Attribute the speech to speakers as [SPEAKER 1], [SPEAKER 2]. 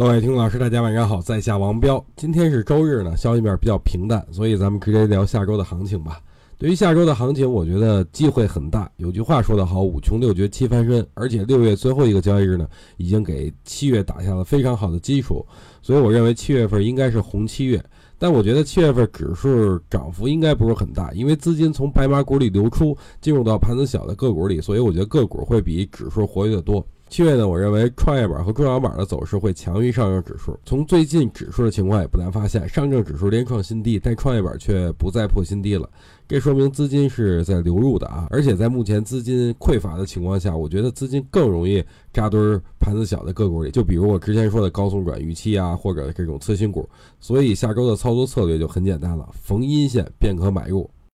[SPEAKER 1] 各位听众老师，大家晚上好，在下王彪。今天是周日呢，消息面比较平淡，所以咱们直接聊下周的行情吧。对于下周的行情，我觉得机会很大。有句话说得好，五穷六绝七翻身，而且六月最后一个交易日呢，已经给七月打下了非常好的基础，所以我认为七月份应该是红七月。但我觉得七月份指数涨幅应该不是很大，因为资金从白马股里流出，进入到盘子小的个股里，所以我觉得个股会比指数活跃的多。七月呢，我认为创业板和中小板的走势会强于上证指数。从最近指数的情况也不难发现，上证指数连创新低，但创业板却不再破新低了。这说明资金是在流入的啊！而且在目前资金匮乏的情况下，我觉得资金更容易扎堆盘子小的个股里。就比如我之前说的高送转预期啊，或者这种次新股。所以下周的操作策略就很简单了，逢阴线便可买入。